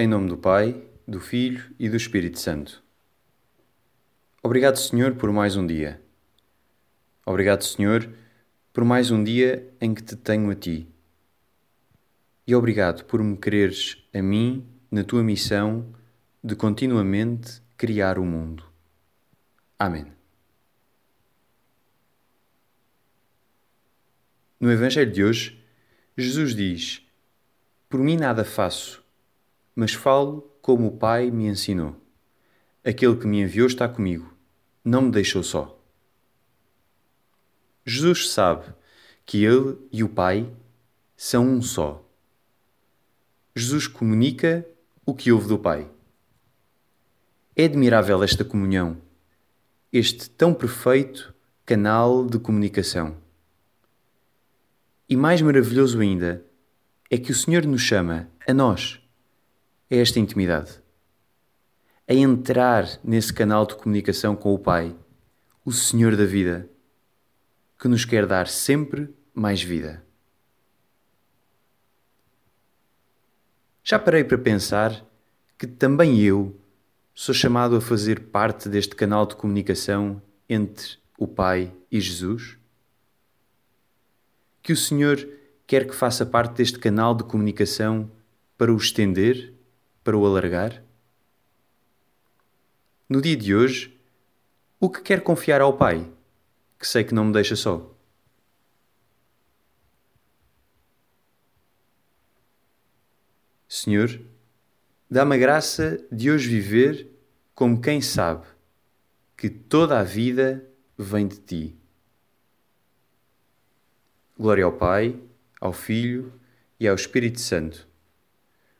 Em nome do Pai, do Filho e do Espírito Santo. Obrigado, Senhor, por mais um dia. Obrigado, Senhor, por mais um dia em que te tenho a ti. E obrigado por me quereres a mim na tua missão de continuamente criar o mundo. Amém. No Evangelho de hoje, Jesus diz: Por mim nada faço, mas falo como o Pai me ensinou. Aquele que me enviou está comigo, não me deixou só. Jesus sabe que Ele e o Pai são um só. Jesus comunica o que ouve do Pai. É admirável esta comunhão, este tão perfeito canal de comunicação. E mais maravilhoso ainda é que o Senhor nos chama, a nós, a esta intimidade, a entrar nesse canal de comunicação com o Pai, o Senhor da vida, que nos quer dar sempre mais vida. Já parei para pensar que também eu sou chamado a fazer parte deste canal de comunicação entre o Pai e Jesus? Que o Senhor quer que faça parte deste canal de comunicação para o estender, para o alargar? No dia de hoje, o que quer confiar ao Pai, que sei que não me deixa só? Senhor, dá-me a graça de hoje viver como quem sabe que toda a vida vem de ti. Glória ao Pai, ao Filho e ao Espírito Santo,